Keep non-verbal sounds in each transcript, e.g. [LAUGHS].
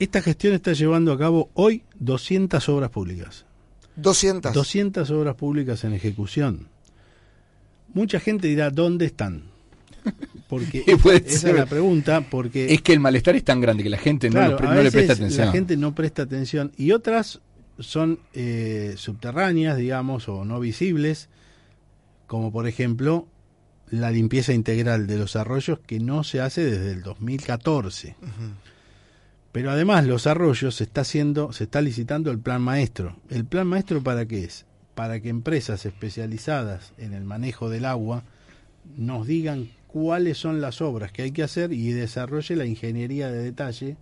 Esta gestión está llevando a cabo hoy 200 obras públicas. 200. 200 obras públicas en ejecución. Mucha gente dirá, ¿dónde están? Porque [LAUGHS] esa es la pregunta, porque Es que el malestar es tan grande que la gente no, claro, lo pre- a no le presta atención. La gente no presta atención y otras son eh, subterráneas, digamos, o no visibles, como por ejemplo la limpieza integral de los arroyos que no se hace desde el 2014. Pero además los arroyos se está haciendo, se está licitando el plan maestro. ¿El plan maestro para qué es? Para que empresas especializadas en el manejo del agua nos digan cuáles son las obras que hay que hacer y desarrolle la ingeniería de detalle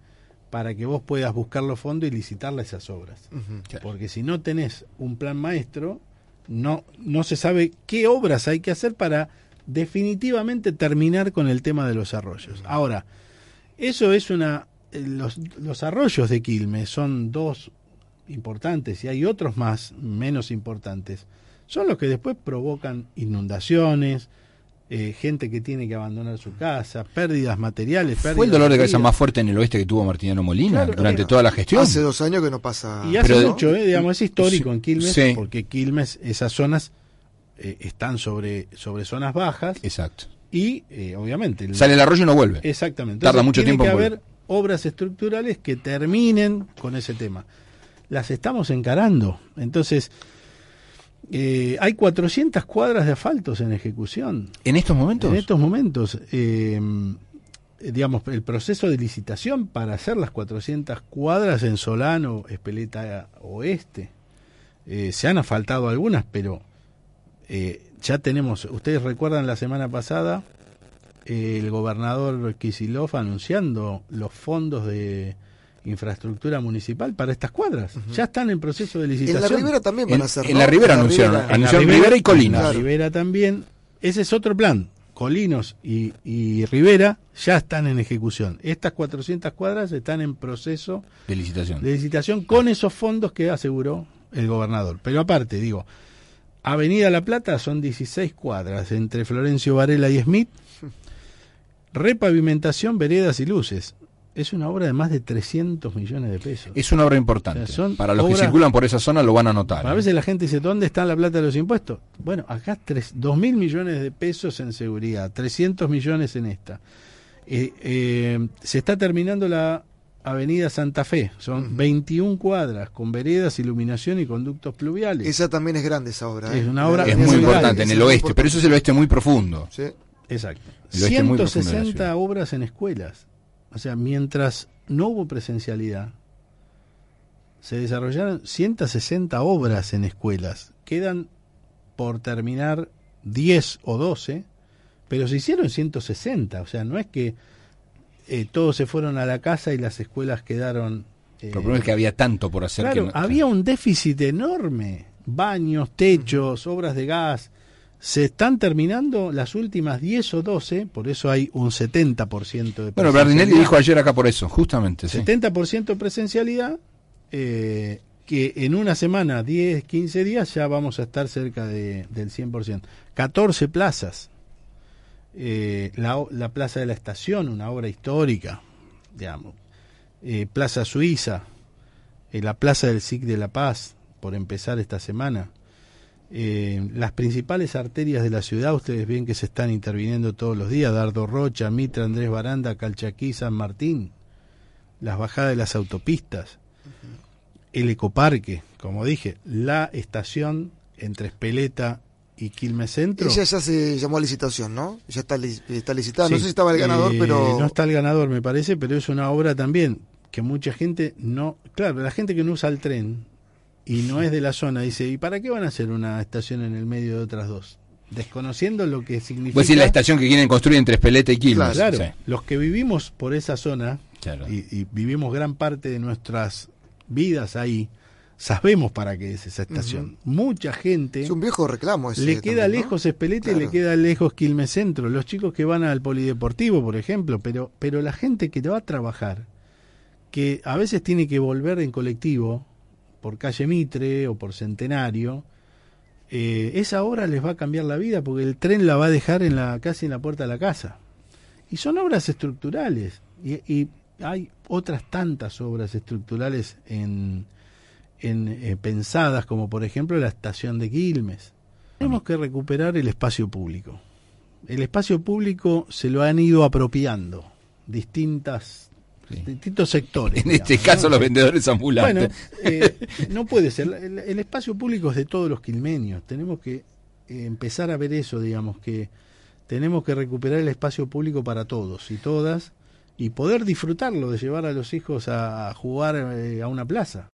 para que vos puedas buscar los fondos y licitarle esas obras. Claro. Porque si no tenés un plan maestro, no, no se sabe qué obras hay que hacer para definitivamente terminar con el tema de los arroyos. Ahora, eso es una... eh, Los, los arroyos de Quilmes son dos importantes y hay otros más menos importantes. Son los que después provocan inundaciones, eh, gente que tiene que abandonar su casa, pérdidas materiales. Fue el dolor de cabeza más fuerte en el oeste que tuvo Martiniano Molina Claro, durante bueno, toda la gestión. Hace dos años que no pasa. Y hace Pero de- mucho, eh, digamos, es histórico Sí, en Quilmes, sí. porque Quilmes, esas zonas eh, están sobre, sobre zonas bajas Exacto. y, eh, obviamente, el- Sale el arroyo y no vuelve. exactamente. Tarda mucho tiene tiempo que en haber volver. Obras estructurales que terminen con ese tema. Las estamos encarando. Entonces, eh, hay 400 cuadras de asfaltos en ejecución. En estos momentos. En estos momentos, eh, digamos, el proceso de licitación para hacer las 400 cuadras en Solano, Espeleta Oeste, eh, se han asfaltado algunas, pero eh, ya tenemos, ustedes recuerdan la semana pasada, el gobernador Kisilov anunciando los fondos de infraestructura municipal para estas cuadras. Ya están en proceso de En licitación. la Ribera también van En- a hacer. en ¿no? la Ribera En la anunciaron- Ribera. y Colinas. En la. Rivera también. Ese es otro plan. Colinos y, y Rivera ya están en ejecución. Estas 400 cuadras están en proceso De licitación. de licitación con esos fondos que aseguró el gobernador. Pero aparte, digo, Avenida La Plata son 16 cuadras entre Florencio Varela y Smith. Repavimentación, veredas y luces. Es una obra de más de 300 millones de pesos. Es una obra importante. O sea, son Para los que circulan por esa zona lo van a notar. A ¿eh? veces la gente dice, ¿dónde está la plata de los impuestos? Bueno, acá tres, dos mil millones de pesos en seguridad, 300 millones en esta. Eh, eh, se está terminando la avenida Santa Fe, son 21 cuadras con veredas, iluminación y conductos pluviales. Esa también es grande esa obra. ¿eh? Es una obra Es muy grande, importante en el oeste, pero eso es el oeste muy profundo. Sí. Exacto. El oeste muy profundo de la 160 ciudad. obras en escuelas. O sea, mientras no hubo presencialidad, se desarrollaron 160 obras en escuelas. Quedan por terminar 10 o 12, pero se hicieron 160. O sea, no es que eh, todos se fueron a la casa y las escuelas quedaron... eh, El problema es que había tanto por hacer Claro, que no- había un déficit enorme. Baños, techos, obras de gas. Se están terminando las últimas 10 o 12, por eso hay un 70% de Bueno. Bardinelli dijo ayer acá por eso, justamente. sí. 70% de presencialidad, eh, que en una semana, 10, 15 días, ya vamos a estar cerca de, del 100%. 14 plazas. Eh, la, la Plaza de la Estación, una obra histórica, digamos. Eh, Plaza Suiza, la Plaza del SIC de La Paz, por empezar esta semana. Eh, las principales arterias de la ciudad, ustedes ven que se están interviniendo todos los días, Dardo Rocha, Mitra, Andrés Baranda, Calchaquí, San Martín, las bajadas de las autopistas, el ecoparque, como dije, la estación entre Espeleta y Quilmes Centro. Ella ya se llamó a licitación, ¿no? Ya está, está licitada. no sé si estaba el ganador, eh, pero. No está el ganador, me parece, pero es una obra también que mucha gente no... Claro, la gente que no usa el tren y no es de la zona dice, ¿y para qué van a hacer una estación en el medio de otras dos? desconociendo lo que significa. Pues sí, la estación que quieren construir entre Espeleta y Quilmes. Claro, los que vivimos por esa zona y, vivimos gran parte de nuestras vidas ahí, sabemos para qué es esa estación. Mucha gente. Es un viejo reclamo ese Le queda lejos Espeleta y le queda lejos Quilmes Centro. Los chicos que van al polideportivo, por ejemplo, pero, pero la gente que va a trabajar, que a veces tiene que volver en colectivo por calle Mitre o por Centenario, eh, esa hora les va a cambiar la vida porque el tren la va a dejar en la casi en la puerta de la casa. Y son obras estructurales. Y, hay otras tantas obras estructurales en, en eh, pensadas, como por ejemplo la estación de Quilmes. Tenemos que recuperar el espacio público. El espacio público se lo han ido apropiando distintas distintos sectores. [LAUGHS] En este caso los vendedores ambulantes. Bueno, eh, no puede ser. El, espacio público es de todos los quilmenios. Tenemos que eh, empezar a ver eso, digamos, que tenemos que recuperar el espacio público para todos y todas y poder disfrutarlo, de llevar a los hijos a, jugar eh, a una plaza.